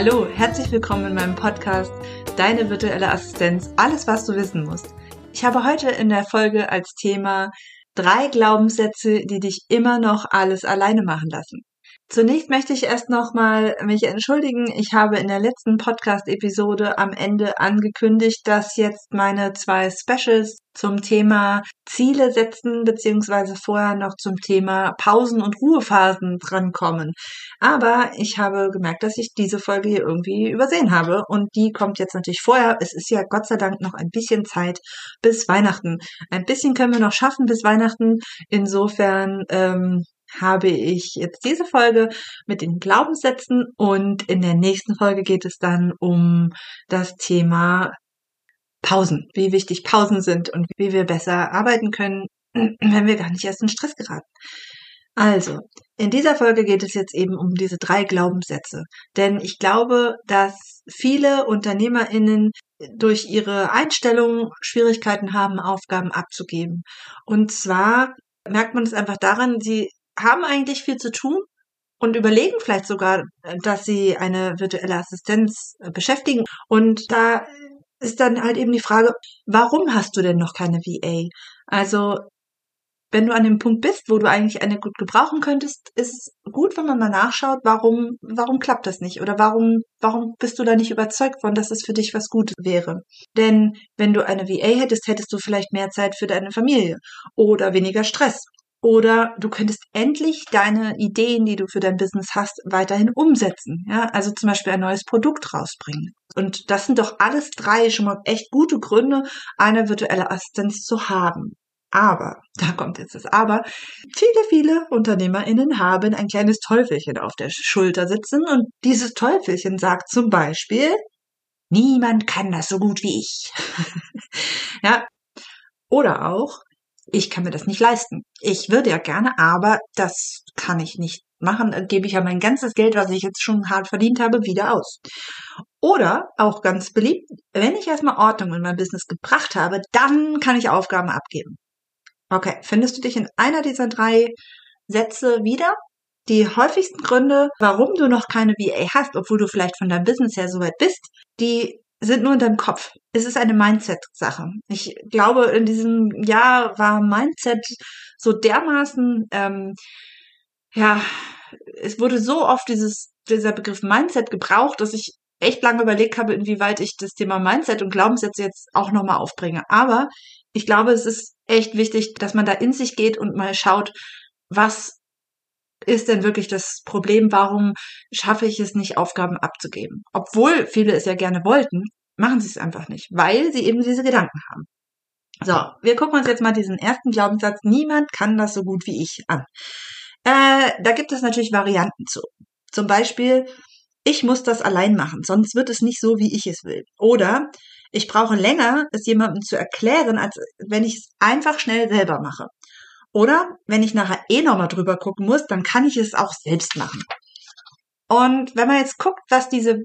Hallo, herzlich willkommen in meinem Podcast Deine virtuelle Assistenz, alles was du wissen musst. Ich habe heute in der Folge als Thema drei Glaubenssätze, die dich immer noch alles alleine machen lassen. Zunächst möchte ich erst nochmal mich entschuldigen. Ich habe in der letzten Podcast-Episode am Ende angekündigt, dass jetzt meine zwei Specials zum Thema Ziele setzen, beziehungsweise vorher noch zum Thema Pausen und Ruhephasen drankommen. Aber ich habe gemerkt, dass ich diese Folge hier irgendwie übersehen habe und die kommt jetzt natürlich vorher. Es ist ja Gott sei Dank noch ein bisschen Zeit bis Weihnachten. Ein bisschen können wir noch schaffen bis Weihnachten. Insofern ähm, habe ich jetzt diese Folge mit den Glaubenssätzen und in der nächsten Folge geht es dann um das Thema Pausen, wie wichtig Pausen sind und wie wir besser arbeiten können, wenn wir gar nicht erst in Stress geraten. Also, in dieser Folge geht es jetzt eben um diese drei Glaubenssätze. Denn ich glaube, dass viele UnternehmerInnen durch ihre Einstellung Schwierigkeiten haben, Aufgaben abzugeben. Und zwar merkt man es einfach daran, sie haben eigentlich viel zu tun und überlegen vielleicht sogar, dass sie eine virtuelle Assistenz äh, beschäftigen. Und da ist dann halt eben die Frage, warum hast du denn noch keine VA? Also, wenn du an dem Punkt bist, wo du eigentlich eine gut gebrauchen könntest, ist es gut, wenn man mal nachschaut, warum, warum klappt das nicht? Oder warum, warum bist du da nicht überzeugt von, dass es für dich was Gutes wäre? Denn wenn du eine VA hättest, hättest du vielleicht mehr Zeit für deine Familie oder weniger Stress oder du könntest endlich deine Ideen, die du für dein Business hast, weiterhin umsetzen. Ja, also zum Beispiel ein neues Produkt rausbringen. Und das sind doch alles drei schon mal echt gute Gründe, eine virtuelle Assistenz zu haben. Aber, da kommt jetzt das Aber, viele, viele UnternehmerInnen haben ein kleines Teufelchen auf der Schulter sitzen und dieses Teufelchen sagt zum Beispiel, niemand kann das so gut wie ich. ja. Oder auch, ich kann mir das nicht leisten. Ich würde ja gerne, aber das kann ich nicht machen. Dann gebe ich ja mein ganzes Geld, was ich jetzt schon hart verdient habe, wieder aus. Oder auch ganz beliebt, wenn ich erstmal Ordnung in mein Business gebracht habe, dann kann ich Aufgaben abgeben. Okay, findest du dich in einer dieser drei Sätze wieder? Die häufigsten Gründe, warum du noch keine VA hast, obwohl du vielleicht von deinem Business her so weit bist, die sind nur in deinem Kopf. Es ist eine Mindset-Sache. Ich glaube, in diesem Jahr war Mindset so dermaßen, ähm, ja, es wurde so oft dieses, dieser Begriff Mindset gebraucht, dass ich echt lange überlegt habe, inwieweit ich das Thema Mindset und Glaubenssätze jetzt auch nochmal aufbringe. Aber ich glaube, es ist echt wichtig, dass man da in sich geht und mal schaut, was ist denn wirklich das Problem? Warum schaffe ich es nicht, Aufgaben abzugeben? Obwohl viele es ja gerne wollten, machen sie es einfach nicht, weil sie eben diese Gedanken haben. So, wir gucken uns jetzt mal diesen ersten Glaubenssatz, niemand kann das so gut wie ich an. Äh, da gibt es natürlich Varianten zu. Zum Beispiel, ich muss das allein machen, sonst wird es nicht so, wie ich es will. Oder ich brauche länger, es jemandem zu erklären, als wenn ich es einfach schnell selber mache. Oder wenn ich nachher eh nochmal drüber gucken muss, dann kann ich es auch selbst machen. Und wenn man jetzt guckt, was diese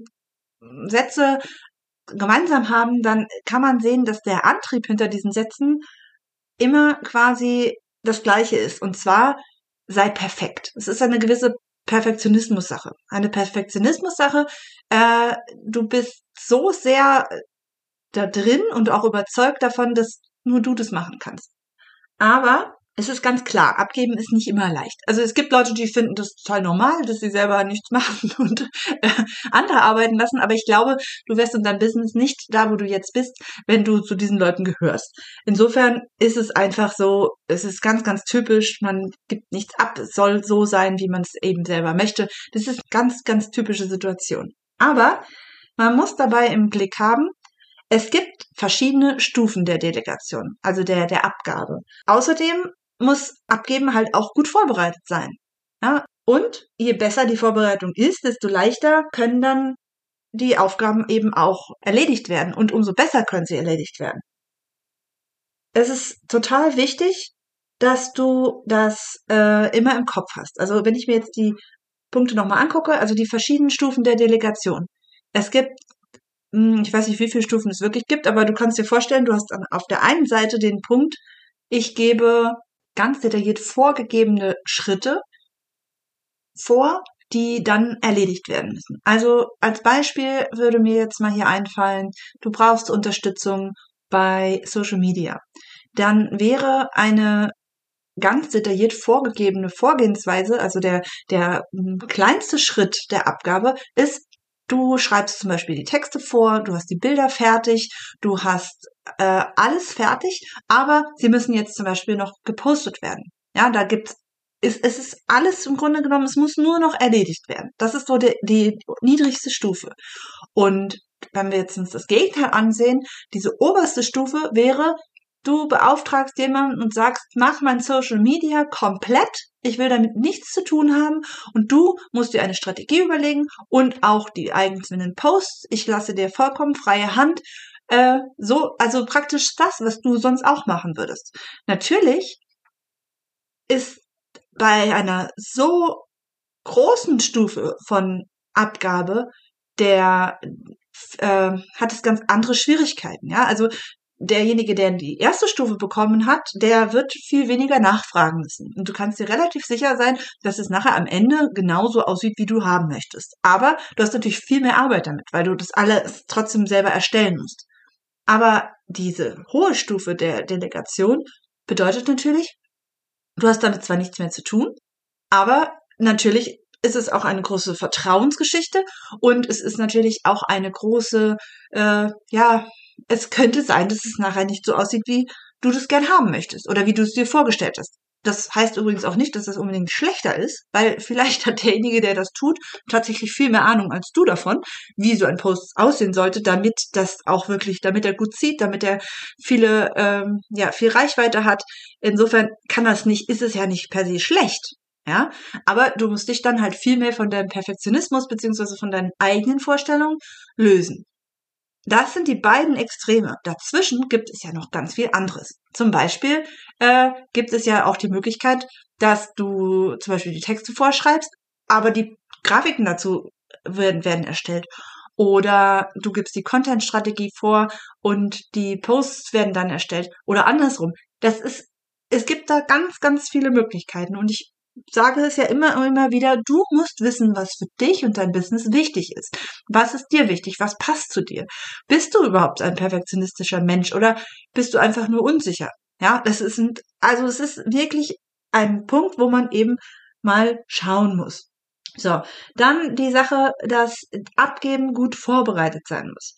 Sätze gemeinsam haben, dann kann man sehen, dass der Antrieb hinter diesen Sätzen immer quasi das gleiche ist. Und zwar, sei perfekt. Es ist eine gewisse Perfektionismus-Sache. Eine Perfektionismus-Sache. Äh, du bist so sehr da drin und auch überzeugt davon, dass nur du das machen kannst. Aber es ist ganz klar, abgeben ist nicht immer leicht. Also es gibt Leute, die finden das total normal, dass sie selber nichts machen und äh, andere arbeiten lassen, aber ich glaube, du wärst in deinem Business nicht da, wo du jetzt bist, wenn du zu diesen Leuten gehörst. Insofern ist es einfach so, es ist ganz, ganz typisch, man gibt nichts ab, es soll so sein, wie man es eben selber möchte. Das ist ganz, ganz typische Situation. Aber man muss dabei im Blick haben, es gibt verschiedene Stufen der Delegation, also der, der Abgabe. Außerdem muss Abgeben halt auch gut vorbereitet sein. Ja? Und je besser die Vorbereitung ist, desto leichter können dann die Aufgaben eben auch erledigt werden und umso besser können sie erledigt werden. Es ist total wichtig, dass du das äh, immer im Kopf hast. Also wenn ich mir jetzt die Punkte nochmal angucke, also die verschiedenen Stufen der Delegation. Es gibt, hm, ich weiß nicht, wie viele Stufen es wirklich gibt, aber du kannst dir vorstellen, du hast auf der einen Seite den Punkt, ich gebe ganz detailliert vorgegebene Schritte vor, die dann erledigt werden müssen. Also als Beispiel würde mir jetzt mal hier einfallen, du brauchst Unterstützung bei Social Media. Dann wäre eine ganz detailliert vorgegebene Vorgehensweise, also der, der kleinste Schritt der Abgabe ist, du schreibst zum Beispiel die Texte vor, du hast die Bilder fertig, du hast äh, alles fertig, aber sie müssen jetzt zum Beispiel noch gepostet werden. Ja, da gibt's ist, es ist alles im Grunde genommen, es muss nur noch erledigt werden. Das ist so die, die niedrigste Stufe. Und wenn wir jetzt uns das Gegenteil ansehen, diese oberste Stufe wäre, du beauftragst jemanden und sagst, mach mein Social Media komplett, ich will damit nichts zu tun haben und du musst dir eine Strategie überlegen und auch die einzelnen Posts. Ich lasse dir vollkommen freie Hand, äh, so, also praktisch das, was du sonst auch machen würdest. Natürlich ist bei einer so großen Stufe von Abgabe der äh, hat es ganz andere Schwierigkeiten. Ja, also derjenige, der die erste Stufe bekommen hat, der wird viel weniger nachfragen müssen. Und du kannst dir relativ sicher sein, dass es nachher am Ende genauso aussieht, wie du haben möchtest. Aber du hast natürlich viel mehr Arbeit damit, weil du das alles trotzdem selber erstellen musst. Aber diese hohe Stufe der Delegation bedeutet natürlich, du hast damit zwar nichts mehr zu tun, aber natürlich ist es auch eine große Vertrauensgeschichte und es ist natürlich auch eine große, äh, ja, es könnte sein, dass es nachher nicht so aussieht, wie du das gern haben möchtest oder wie du es dir vorgestellt hast. Das heißt übrigens auch nicht, dass das unbedingt schlechter ist, weil vielleicht hat derjenige, der das tut, tatsächlich viel mehr Ahnung als du davon, wie so ein Post aussehen sollte, damit das auch wirklich, damit er gut sieht, damit er viele, ähm, ja, viel Reichweite hat. Insofern kann das nicht, ist es ja nicht per se schlecht. Ja, aber du musst dich dann halt viel mehr von deinem Perfektionismus beziehungsweise von deinen eigenen Vorstellungen lösen. Das sind die beiden Extreme. Dazwischen gibt es ja noch ganz viel anderes. Zum Beispiel äh, gibt es ja auch die Möglichkeit, dass du zum Beispiel die Texte vorschreibst, aber die Grafiken dazu werden, werden erstellt. Oder du gibst die Content-Strategie vor und die Posts werden dann erstellt. Oder andersrum. Das ist, es gibt da ganz, ganz viele Möglichkeiten. Und ich sage es ja immer und immer wieder, du musst wissen, was für dich und dein Business wichtig ist. Was ist dir wichtig? Was passt zu dir? Bist du überhaupt ein perfektionistischer Mensch oder bist du einfach nur unsicher? Ja, das ist ein, also es ist wirklich ein Punkt, wo man eben mal schauen muss. So, dann die Sache, dass Abgeben gut vorbereitet sein muss.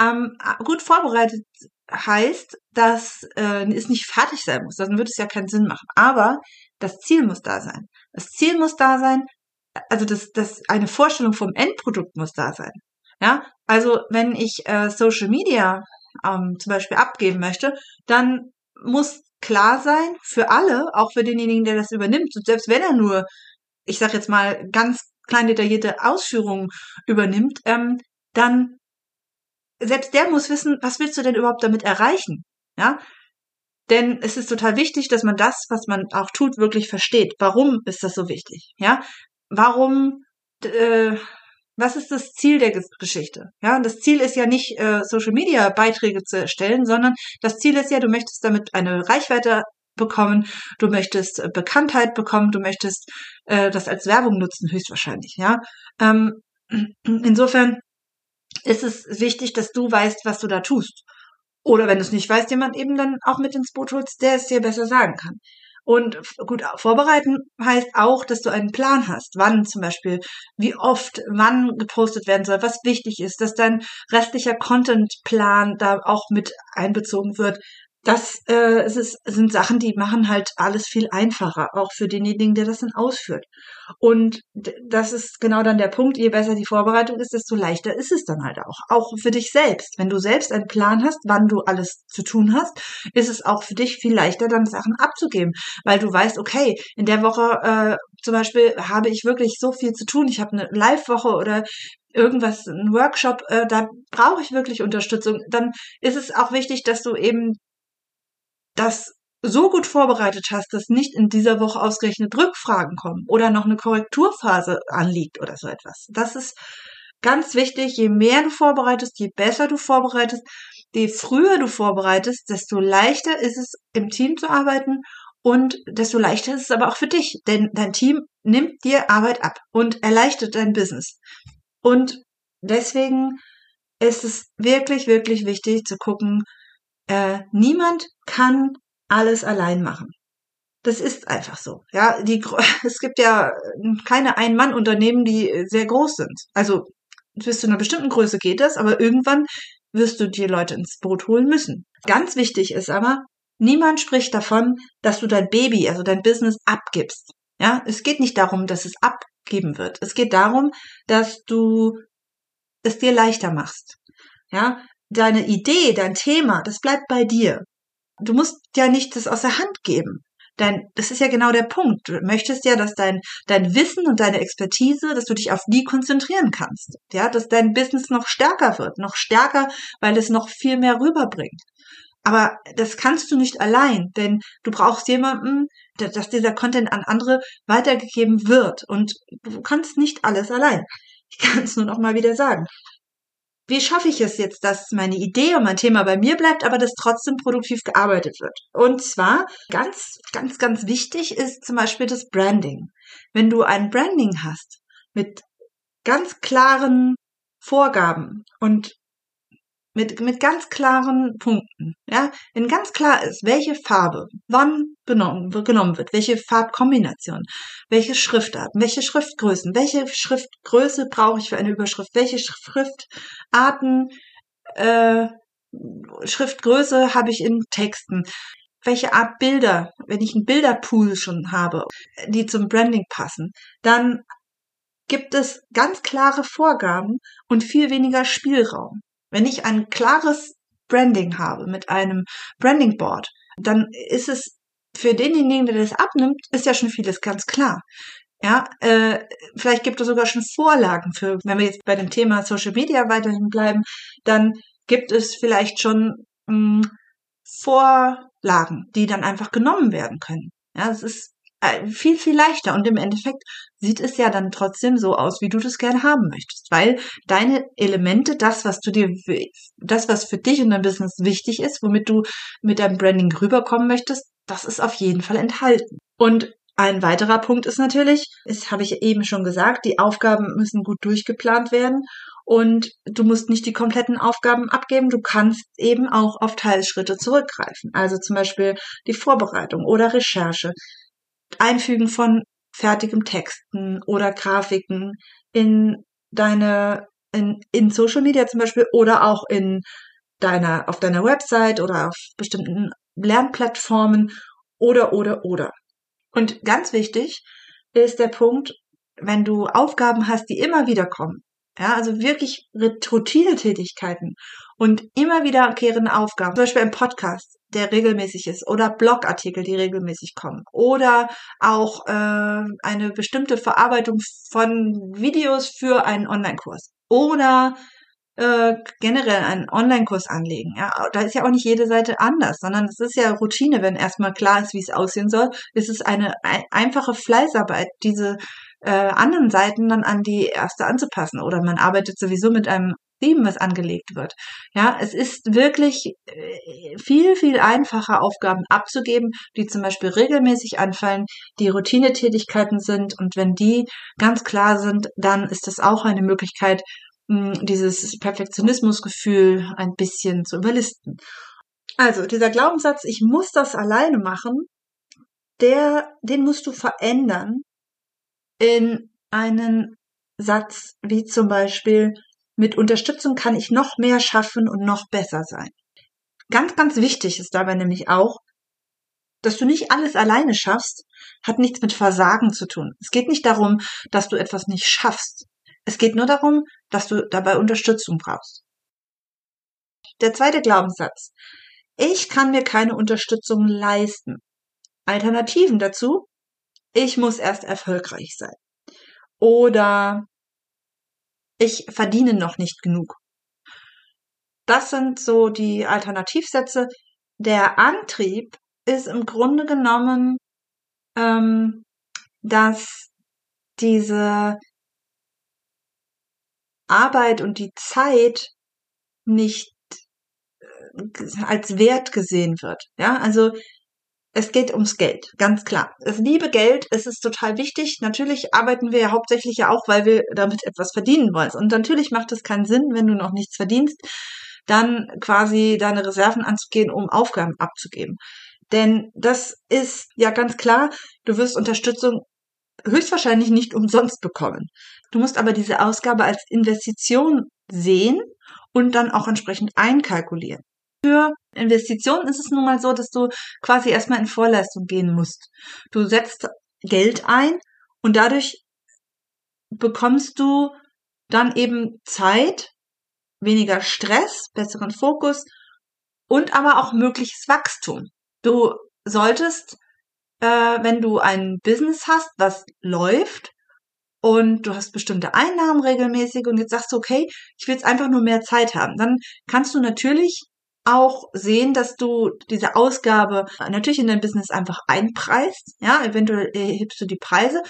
Ähm, gut vorbereitet heißt, dass äh, es nicht fertig sein muss. Dann würde es ja keinen Sinn machen. Aber das Ziel muss da sein. Das Ziel muss da sein, also das, das eine Vorstellung vom Endprodukt muss da sein. Ja, also wenn ich äh, Social Media ähm, zum Beispiel abgeben möchte, dann muss klar sein für alle, auch für denjenigen, der das übernimmt, und selbst wenn er nur, ich sag jetzt mal, ganz klein detaillierte Ausführungen übernimmt, ähm, dann selbst der muss wissen, was willst du denn überhaupt damit erreichen? Ja, denn es ist total wichtig, dass man das, was man auch tut, wirklich versteht. Warum ist das so wichtig? Ja, warum? Äh, was ist das Ziel der Geschichte? Ja, das Ziel ist ja nicht äh, Social Media Beiträge zu erstellen, sondern das Ziel ist ja, du möchtest damit eine Reichweite bekommen, du möchtest äh, Bekanntheit bekommen, du möchtest äh, das als Werbung nutzen, höchstwahrscheinlich. Ja, ähm, insofern ist es wichtig, dass du weißt, was du da tust. Oder wenn du es nicht weißt, jemand eben dann auch mit ins Boot holst, der es dir besser sagen kann. Und gut vorbereiten heißt auch, dass du einen Plan hast, wann zum Beispiel, wie oft, wann gepostet werden soll, was wichtig ist, dass dein restlicher Contentplan da auch mit einbezogen wird, das äh, es ist, sind Sachen, die machen halt alles viel einfacher, auch für denjenigen, der das dann ausführt. Und das ist genau dann der Punkt, je besser die Vorbereitung ist, desto leichter ist es dann halt auch. Auch für dich selbst. Wenn du selbst einen Plan hast, wann du alles zu tun hast, ist es auch für dich viel leichter, dann Sachen abzugeben. Weil du weißt, okay, in der Woche äh, zum Beispiel habe ich wirklich so viel zu tun. Ich habe eine Live-Woche oder irgendwas, ein Workshop, äh, da brauche ich wirklich Unterstützung. Dann ist es auch wichtig, dass du eben das so gut vorbereitet hast, dass nicht in dieser Woche ausgerechnet Rückfragen kommen oder noch eine Korrekturphase anliegt oder so etwas. Das ist ganz wichtig. Je mehr du vorbereitest, je besser du vorbereitest, je früher du vorbereitest, desto leichter ist es, im Team zu arbeiten und desto leichter ist es aber auch für dich, denn dein Team nimmt dir Arbeit ab und erleichtert dein Business. Und deswegen ist es wirklich, wirklich wichtig zu gucken, äh, niemand kann alles allein machen. Das ist einfach so. Ja, die, es gibt ja keine Ein-Mann-Unternehmen, die sehr groß sind. Also bis zu einer bestimmten Größe geht das, aber irgendwann wirst du die Leute ins Boot holen müssen. Ganz wichtig ist aber, niemand spricht davon, dass du dein Baby, also dein Business abgibst. Ja, es geht nicht darum, dass es abgeben wird. Es geht darum, dass du es dir leichter machst. Ja, deine Idee, dein Thema, das bleibt bei dir. Du musst ja nicht das aus der Hand geben. Dein, das ist ja genau der Punkt. Du möchtest ja, dass dein, dein Wissen und deine Expertise, dass du dich auf die konzentrieren kannst. Ja, dass dein Business noch stärker wird. Noch stärker, weil es noch viel mehr rüberbringt. Aber das kannst du nicht allein, denn du brauchst jemanden, dass dieser Content an andere weitergegeben wird. Und du kannst nicht alles allein. Ich kann es nur noch mal wieder sagen wie schaffe ich es jetzt, dass meine Idee und mein Thema bei mir bleibt, aber dass trotzdem produktiv gearbeitet wird? Und zwar ganz, ganz, ganz wichtig ist zum Beispiel das Branding. Wenn du ein Branding hast mit ganz klaren Vorgaben und mit, mit ganz klaren Punkten. Ja, wenn ganz klar ist, welche Farbe wann genommen, genommen wird, welche Farbkombination, welche Schriftarten, welche Schriftgrößen, welche Schriftgröße brauche ich für eine Überschrift, welche Schriftarten, äh, Schriftgröße habe ich in Texten, welche Art Bilder, wenn ich einen Bilderpool schon habe, die zum Branding passen, dann gibt es ganz klare Vorgaben und viel weniger Spielraum. Wenn ich ein klares Branding habe mit einem Branding Board, dann ist es für denjenigen, der das abnimmt, ist ja schon vieles ganz klar. Ja, äh, vielleicht gibt es sogar schon Vorlagen für, wenn wir jetzt bei dem Thema Social Media weiterhin bleiben, dann gibt es vielleicht schon mh, hm, Vorlagen, die dann einfach genommen werden können. Ja, es ist äh, viel, viel leichter. Und im Endeffekt sieht es ja dann trotzdem so aus, wie du das gerne haben möchtest. Weil deine Elemente, das, was du dir, das, was für dich und dein Business wichtig ist, womit du mit deinem Branding rüberkommen möchtest, das ist auf jeden Fall enthalten. Und ein weiterer Punkt ist natürlich, das habe ich eben schon gesagt, die Aufgaben müssen gut durchgeplant werden und du musst nicht die kompletten Aufgaben abgeben, du kannst eben auch auf Teilschritte zurückgreifen. Also zum Beispiel die Vorbereitung oder Recherche. Einfügen von fertigem Texten oder Grafiken in deine, in, in Social Media zum Beispiel oder auch in deiner, auf deiner Website oder auf bestimmten Lernplattformen oder, oder, oder. Und ganz wichtig ist der Punkt, wenn du Aufgaben hast, die immer wieder kommen, ja, also wirklich Routine-Tätigkeiten und immer wiederkehrende Aufgaben, zum Beispiel ein Podcast, der regelmäßig ist, oder Blogartikel, die regelmäßig kommen, oder auch äh, eine bestimmte Verarbeitung von Videos für einen Online-Kurs, oder äh, generell einen Online-Kurs anlegen. Ja, da ist ja auch nicht jede Seite anders, sondern es ist ja Routine, wenn erstmal klar ist, wie es aussehen soll. Es ist eine ein, einfache Fleißarbeit, diese äh, anderen Seiten dann an die erste anzupassen. Oder man arbeitet sowieso mit einem Theme, was angelegt wird. Ja, es ist wirklich äh, viel, viel einfacher, Aufgaben abzugeben, die zum Beispiel regelmäßig anfallen, die Routinetätigkeiten sind. Und wenn die ganz klar sind, dann ist das auch eine Möglichkeit, dieses Perfektionismusgefühl ein bisschen zu überlisten. Also dieser Glaubenssatz, ich muss das alleine machen, der, den musst du verändern in einen Satz wie zum Beispiel, mit Unterstützung kann ich noch mehr schaffen und noch besser sein. Ganz, ganz wichtig ist dabei nämlich auch, dass du nicht alles alleine schaffst, hat nichts mit Versagen zu tun. Es geht nicht darum, dass du etwas nicht schaffst. Es geht nur darum, dass du dabei Unterstützung brauchst. Der zweite Glaubenssatz. Ich kann mir keine Unterstützung leisten. Alternativen dazu. Ich muss erst erfolgreich sein. Oder ich verdiene noch nicht genug. Das sind so die Alternativsätze. Der Antrieb ist im Grunde genommen, ähm, dass diese Arbeit und die Zeit nicht äh, als Wert gesehen wird. Ja, also es geht ums Geld, ganz klar. Das liebe Geld, es ist total wichtig. Natürlich arbeiten wir ja hauptsächlich ja auch, weil wir damit etwas verdienen wollen. Und natürlich macht es keinen Sinn, wenn du noch nichts verdienst, dann quasi deine Reserven anzugehen, um Aufgaben abzugeben. Denn das ist ja ganz klar, du wirst Unterstützung höchstwahrscheinlich nicht umsonst bekommen. Du musst aber diese Ausgabe als Investition sehen und dann auch entsprechend einkalkulieren. Für Investitionen ist es nun mal so, dass du quasi erstmal in Vorleistung gehen musst. Du setzt Geld ein und dadurch bekommst du dann eben Zeit, weniger Stress, besseren Fokus und aber auch mögliches Wachstum. Du solltest, äh, wenn du ein Business hast, was läuft und du hast bestimmte Einnahmen regelmäßig und jetzt sagst du, okay, ich will jetzt einfach nur mehr Zeit haben, dann kannst du natürlich auch sehen, dass du diese Ausgabe natürlich in dein Business einfach einpreist. Ja, eventuell hebst du die Preise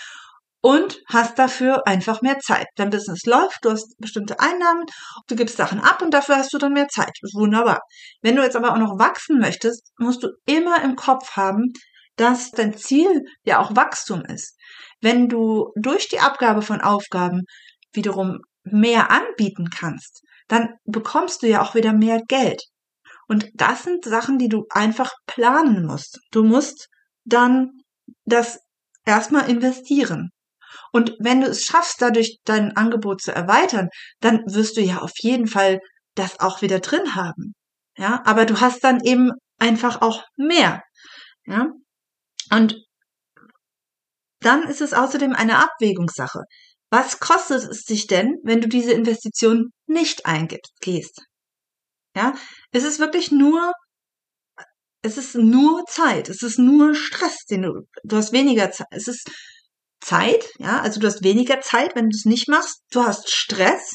und hast dafür einfach mehr Zeit. Dein Business läuft, du hast bestimmte Einnahmen, du gibst Sachen ab und dafür hast du dann mehr Zeit. Wunderbar. Wenn du jetzt aber auch noch wachsen möchtest, musst du immer im Kopf haben, dass dein Ziel ja auch Wachstum ist. Wenn du durch die Abgabe von Aufgaben wiederum mehr anbieten kannst, dann bekommst du ja auch wieder mehr Geld. Und das sind Sachen, die du einfach planen musst. Du musst dann das erstmal investieren. Und wenn du es schaffst, dadurch dein Angebot zu erweitern, dann wirst du ja auf jeden Fall das auch wieder drin haben. Ja, aber du hast dann eben einfach auch mehr. Ja, und dann ist es außerdem eine Abwägungssache. Was kostet es dich denn, wenn du diese Investition nicht eingibst, gehst? Ja, es ist wirklich nur, es ist nur Zeit, es ist nur Stress, den du, du hast weniger Zeit, es ist Zeit, ja, also du hast weniger Zeit, wenn du es nicht machst. Du hast Stress.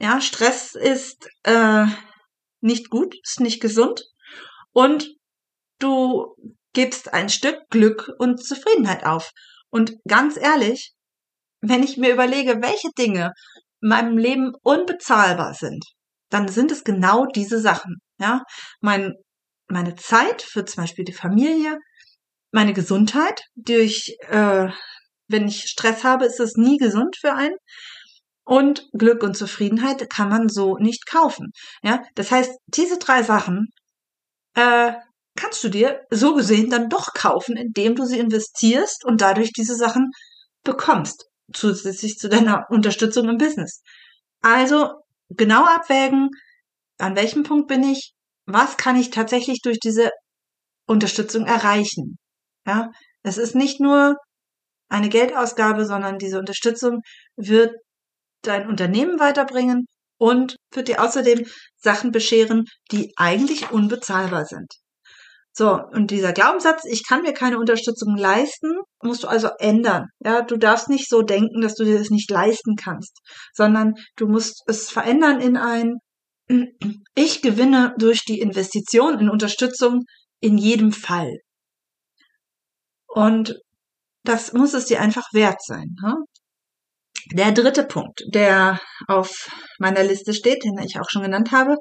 Ja, Stress ist äh, nicht gut, ist nicht gesund. Und du gibst ein Stück Glück und Zufriedenheit auf. Und ganz ehrlich, wenn ich mir überlege, welche Dinge in meinem Leben unbezahlbar sind, dann sind es genau diese Sachen. Ja, mein, meine Zeit für zum Beispiel die Familie, meine Gesundheit durch äh, wenn ich Stress habe, ist es nie gesund für einen. Und Glück und Zufriedenheit kann man so nicht kaufen. Ja, das heißt, diese drei Sachen äh, kannst du dir so gesehen dann doch kaufen, indem du sie investierst und dadurch diese Sachen bekommst, zusätzlich zu deiner Unterstützung im Business. Also genau abwägen, an welchem Punkt bin ich, was kann ich tatsächlich durch diese Unterstützung erreichen. Ja, es ist nicht nur eine Geldausgabe, sondern diese Unterstützung wird dein Unternehmen weiterbringen und wird dir außerdem Sachen bescheren, die eigentlich unbezahlbar sind. So, und dieser Glaubenssatz, ich kann mir keine Unterstützung leisten, musst du also ändern. Ja, du darfst nicht so denken, dass du dir das nicht leisten kannst, sondern du musst es verändern in ein, ich gewinne durch die Investition in Unterstützung in jedem Fall. Und das muss es dir einfach wert sein. Ne? Der dritte Punkt, der auf meiner Liste steht, den ich auch schon genannt habe,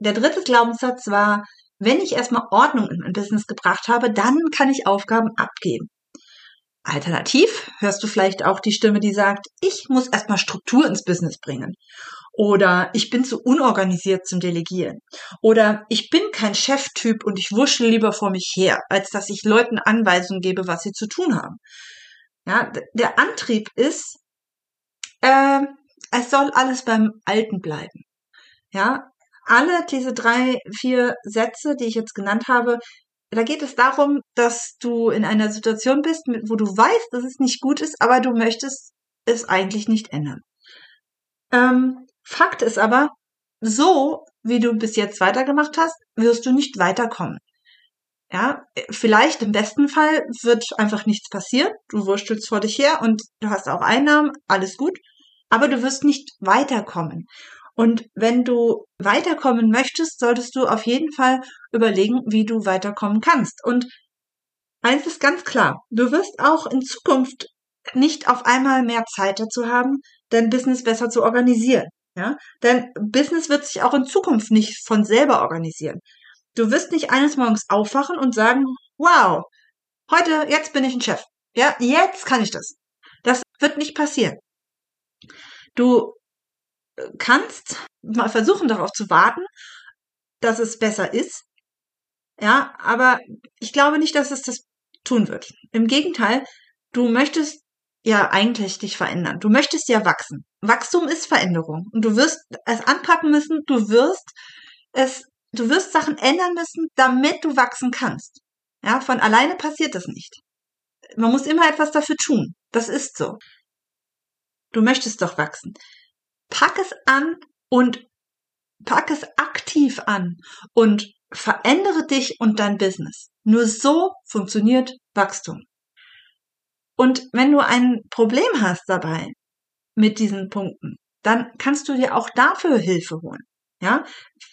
der dritte Glaubenssatz war, wenn ich erstmal Ordnung in mein Business gebracht habe, dann kann ich Aufgaben abgeben. Alternativ hörst du vielleicht auch die Stimme, die sagt, ich muss erstmal Struktur ins Business bringen. Oder ich bin zu unorganisiert zum Delegieren. Oder ich bin kein Cheftyp und ich wuschel lieber vor mich her, als dass ich Leuten Anweisungen gebe, was sie zu tun haben. Ja, der Antrieb ist, äh, es soll alles beim Alten bleiben. Ja, alle diese drei, vier Sätze, die ich jetzt genannt habe, da geht es darum, dass du in einer Situation bist, wo du weißt, dass es nicht gut ist, aber du möchtest es eigentlich nicht ändern. Ähm, Fakt ist aber, so wie du bis jetzt weitergemacht hast, wirst du nicht weiterkommen. Ja, vielleicht im besten Fall wird einfach nichts passieren. Du wurstelst vor dich her und du hast auch Einnahmen, alles gut. Aber du wirst nicht weiterkommen. Und wenn du weiterkommen möchtest, solltest du auf jeden Fall überlegen, wie du weiterkommen kannst. Und eins ist ganz klar, du wirst auch in Zukunft nicht auf einmal mehr Zeit dazu haben, dein Business besser zu organisieren. Ja? Dein Business wird sich auch in Zukunft nicht von selber organisieren. Du wirst nicht eines Morgens aufwachen und sagen, wow, heute, jetzt bin ich ein Chef. Ja, jetzt kann ich das. Das wird nicht passieren. Du kannst mal versuchen darauf zu warten, dass es besser ist. Ja, aber ich glaube nicht, dass es das tun wird. Im Gegenteil, du möchtest ja eigentlich dich verändern. Du möchtest ja wachsen. Wachstum ist Veränderung und du wirst es anpacken müssen, du wirst es, du wirst Sachen ändern müssen, damit du wachsen kannst. Ja, von alleine passiert das nicht. Man muss immer etwas dafür tun. Das ist so. Du möchtest doch wachsen pack es an und pack es aktiv an und verändere dich und dein Business. Nur so funktioniert Wachstum. Und wenn du ein Problem hast dabei mit diesen Punkten, dann kannst du dir auch dafür Hilfe holen. Ja,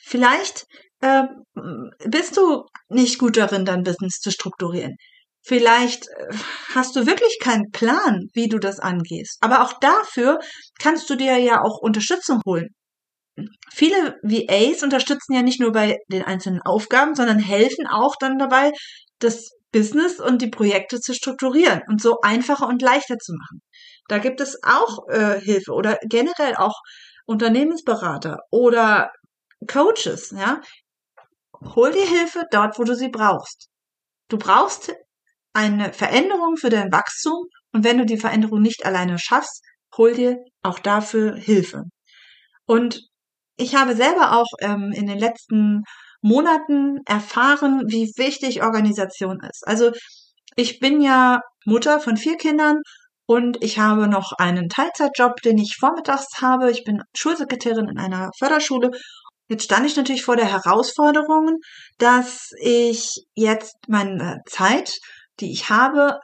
vielleicht äh, bist du nicht gut darin, dein Business zu strukturieren. Vielleicht äh, hast du wirklich keinen Plan, wie du das angehst. Aber auch dafür kannst du dir ja auch Unterstützung holen. Viele VAs unterstützen ja nicht nur bei den einzelnen Aufgaben, sondern helfen auch dann dabei, das Business und die Projekte zu strukturieren und so einfacher und leichter zu machen. Da gibt es auch äh, Hilfe oder generell auch Unternehmensberater oder Coaches, ja. Hol dir Hilfe dort, wo du sie brauchst. Du brauchst eine Veränderung für dein Wachstum und wenn du die Veränderung nicht alleine schaffst, hol dir auch dafür Hilfe. Und ich habe selber auch ähm, in den letzten Monaten erfahren, wie wichtig Organisation ist. Also ich bin ja Mutter von vier Kindern und ich habe noch einen Teilzeitjob, den ich vormittags habe. Ich bin Schulsekretärin in einer Förderschule. Jetzt stand ich natürlich vor der Herausforderung, dass ich jetzt meine Zeit die ich habe,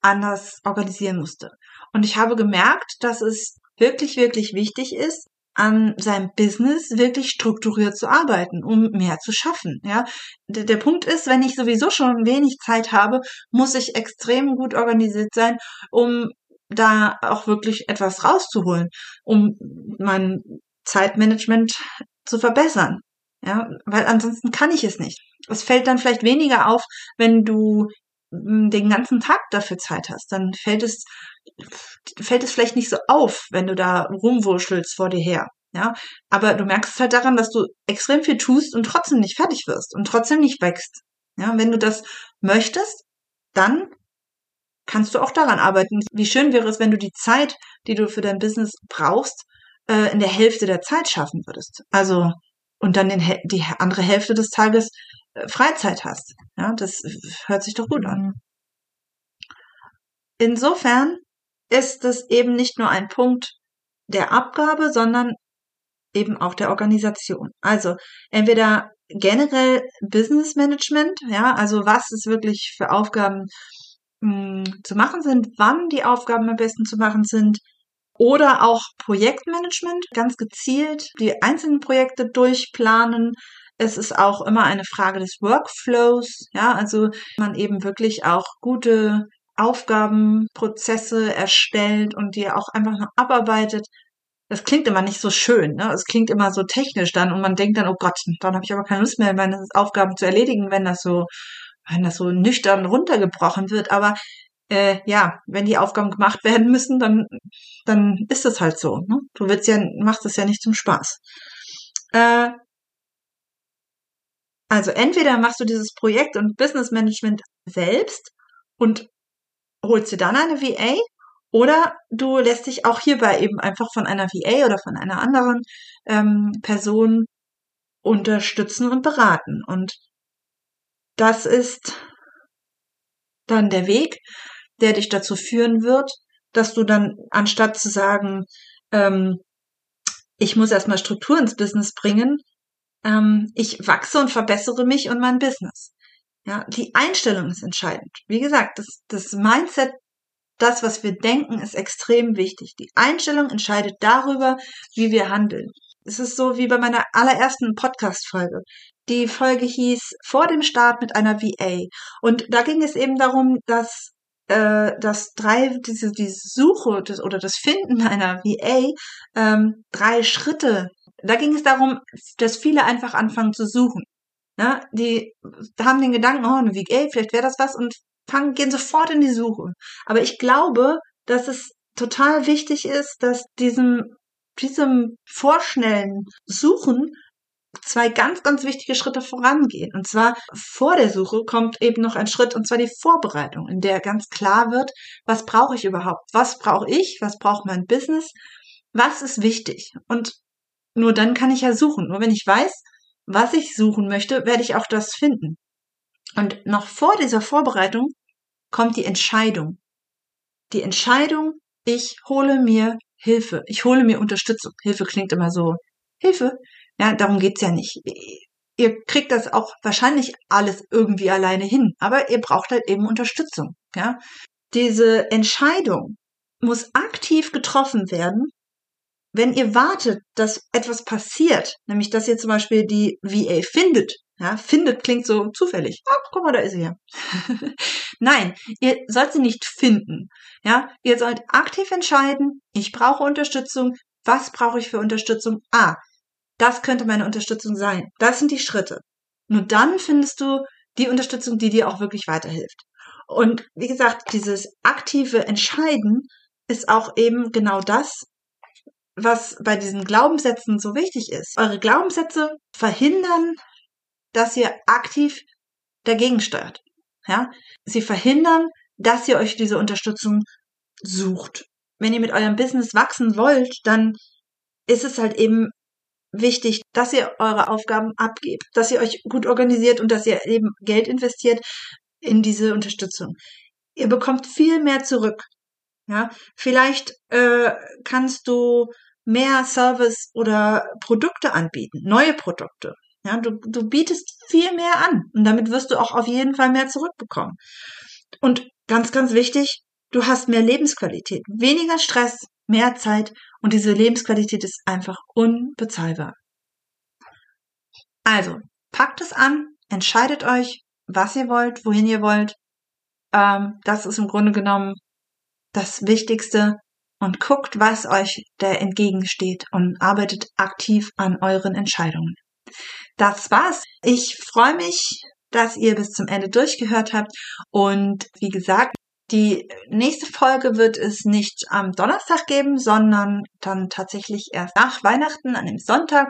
anders organisieren musste. Und ich habe gemerkt, dass es wirklich, wirklich wichtig ist, an seinem Business wirklich strukturiert zu arbeiten, um mehr zu schaffen. Ja, der, der, Punkt ist, wenn ich sowieso schon wenig Zeit habe, muss ich extrem gut organisiert sein, um da auch wirklich etwas rauszuholen, um mein Zeitmanagement zu verbessern. Ja, weil ansonsten kann ich es nicht. Es fällt dann vielleicht weniger auf, wenn du den ganzen Tag dafür Zeit hast, dann fällt es, fällt es vielleicht nicht so auf, wenn du da rumwurschelst vor dir her. Ja, aber du merkst es halt daran, dass du extrem viel tust und trotzdem nicht fertig wirst und trotzdem nicht wächst. Ja, wenn du das möchtest, dann kannst du auch daran arbeiten. Wie schön wäre es, wenn du die Zeit, die du für dein Business brauchst, äh, in der Hälfte der Zeit schaffen würdest. Also, und dann die andere Hälfte des Tages Freizeit hast. Ja, das hört sich doch gut an. Insofern ist es eben nicht nur ein Punkt der Abgabe, sondern eben auch der Organisation. Also entweder generell Business Management, ja, also was es wirklich für Aufgaben mh, hm, zu machen sind, wann die Aufgaben am besten zu machen sind, oder auch Projektmanagement, ganz gezielt die einzelnen Projekte durchplanen, es ist auch immer eine Frage des Workflows, ja, also man eben wirklich auch gute Aufgabenprozesse erstellt und die auch einfach noch abarbeitet. Das klingt immer nicht so schön, ne? Es klingt immer so technisch dann und man denkt dann, oh Gott, dann habe ich aber keine Lust mehr, meine Aufgaben zu erledigen, wenn das so, wenn das so nüchtern runtergebrochen wird. Aber äh, ja, wenn die Aufgaben gemacht werden müssen, dann, dann ist das halt so. Ne? Du willst ja, machst es ja nicht zum Spaß. Äh, also entweder machst du dieses Projekt und Business Management selbst und holst dir dann eine VA oder du lässt dich auch hierbei eben einfach von einer VA oder von einer anderen ähm, Person unterstützen und beraten. Und das ist dann der Weg, der dich dazu führen wird, dass du dann anstatt zu sagen, ähm, ich muss erstmal Struktur ins Business bringen, ähm, ich wachse und verbessere mich und mein Business. Ja, die Einstellung ist entscheidend. Wie gesagt, das, das Mindset, das, was wir denken, ist extrem wichtig. Die Einstellung entscheidet darüber, wie wir handeln. Es ist so wie bei meiner allerersten Podcast-Folge. Die Folge hieß Vor dem Start mit einer VA. Und da ging es eben darum, dass äh, dass drei diese diese Suche des, oder das Finden einer VA ähm, drei Schritte da ging es darum, dass viele einfach anfangen zu suchen. Ja, die haben den Gedanken, oh, eine VA, vielleicht wäre das was und fangen, gehen sofort in die Suche. Aber ich glaube, dass es total wichtig ist, dass diesem, diesem vorschnellen Suchen zwei ganz, ganz wichtige Schritte vorangehen. Und zwar vor der Suche kommt eben noch ein Schritt, und zwar die Vorbereitung, in der ganz klar wird, was brauche ich überhaupt? Was brauche ich? Was braucht mein Business? Was ist wichtig? Und nur dann kann ich ja suchen. Nur wenn ich weiß, was ich suchen möchte, werde ich auch das finden. Und noch vor dieser Vorbereitung kommt die Entscheidung. Die Entscheidung, ich hole mir Hilfe. Ich hole mir Unterstützung. Hilfe klingt immer so. Hilfe? Ja, darum geht's ja nicht. Ihr kriegt das auch wahrscheinlich alles irgendwie alleine hin, aber ihr braucht halt eben Unterstützung. Ja, diese Entscheidung muss aktiv getroffen werden wenn ihr wartet, dass etwas passiert, nämlich dass ihr zum Beispiel die VA findet, ja, findet klingt so zufällig. Ah, guck mal, da ist sie ja. Nein, ihr sollt sie nicht finden. Ja, ihr sollt aktiv entscheiden, ich brauche Unterstützung. Was brauche ich für Unterstützung? Ah, das könnte meine Unterstützung sein. Das sind die Schritte. Nur dann findest du die Unterstützung, die dir auch wirklich weiterhilft. Und wie gesagt, dieses aktive Entscheiden ist auch eben genau das, was bei diesen Glaubenssätzen so wichtig ist. Eure Glaubenssätze verhindern, dass ihr aktiv dagegen steuert. Ja? Sie verhindern, dass ihr euch diese Unterstützung sucht. Wenn ihr mit eurem Business wachsen wollt, dann ist es halt eben wichtig, dass ihr eure Aufgaben abgebt, dass ihr euch gut organisiert und dass ihr eben Geld investiert in diese Unterstützung. Ihr bekommt viel mehr zurück. Ja, vielleicht äh, kannst du mehr Service oder Produkte anbieten, neue Produkte. Ja, du, du bietest viel mehr an und damit wirst du auch auf jeden Fall mehr zurückbekommen. Und ganz, ganz wichtig, du hast mehr Lebensqualität, weniger Stress, mehr Zeit und diese Lebensqualität ist einfach unbezahlbar. Also, packt es an, entscheidet euch, was ihr wollt, wohin ihr wollt. Ähm, das ist im Grunde genommen das Wichtigste und guckt, was euch da entgegensteht und arbeitet aktiv an euren Entscheidungen. Das war's. Ich freue mich, dass ihr bis zum Ende durchgehört habt und wie gesagt, die nächste Folge wird es nicht am Donnerstag geben, sondern dann tatsächlich erst nach Weihnachten, an dem Sonntag.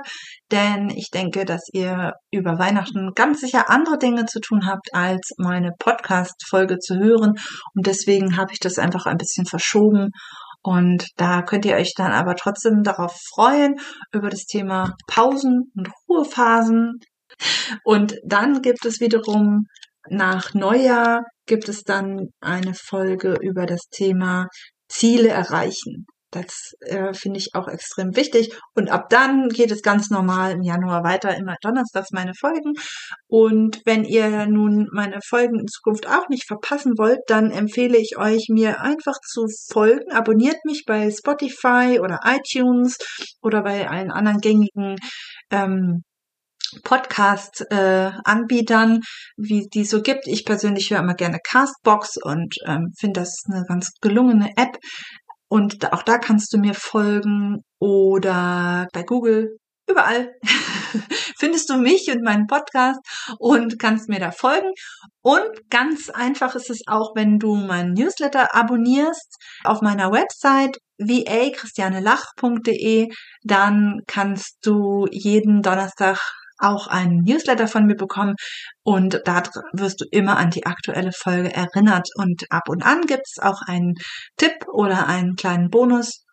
Denn ich denke, dass ihr über Weihnachten ganz sicher andere Dinge zu tun habt, als meine Podcast-Folge zu hören. Und deswegen habe ich das einfach ein bisschen verschoben und da könnt ihr euch dann aber trotzdem darauf freuen, über das Thema Pausen und Ruhephasen. Und dann gibt es wiederum nach Neujahr gibt es dann eine Folge über das Thema Ziele erreichen. Das äh, finde ich auch extrem wichtig. Und ab dann geht es ganz normal im Januar weiter, immer donnerstags meine Folgen. Und wenn ihr nun meine Folgen in Zukunft auch nicht verpassen wollt, dann empfehle ich euch, mir einfach zu folgen. Abonniert mich bei Spotify oder iTunes oder bei allen anderen gängigen ähm, Podcast-Anbietern, äh, wie die so gibt. Ich persönlich höre immer gerne Castbox und ähm, finde das eine ganz gelungene App. Und auch da kannst du mir folgen oder bei Google überall findest du mich und meinen Podcast und kannst mir da folgen. Und ganz einfach ist es auch, wenn du meinen Newsletter abonnierst auf meiner Website va-christianelach.de, dann kannst du jeden Donnerstag auch einen Newsletter von mir bekommen und da wirst du immer an die aktuelle Folge erinnert und ab und an gibt es auch einen Tipp oder einen kleinen Bonus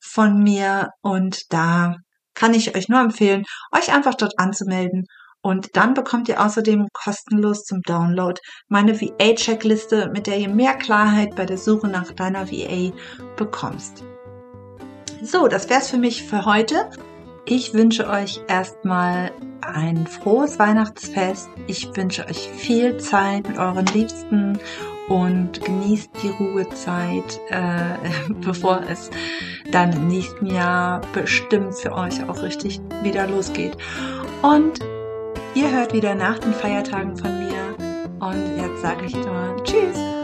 von mir und da kann ich euch nur empfehlen, euch einfach dort anzumelden und dann bekommt ihr außerdem kostenlos zum Download meine VA-Checkliste, mit der ihr mehr Klarheit bei der Suche nach deiner VA bekommst. So, das wär's für mich für heute. Ich wünsche euch erstmal ein frohes Weihnachtsfest. Ich wünsche euch viel Zeit mit euren Liebsten und genießt die Ruhezeit, äh, bevor es dann im nächsten Jahr bestimmt für euch auch richtig wieder losgeht. Und ihr hört wieder nach den Feiertagen von mir. Und jetzt sage ich immer Tschüss.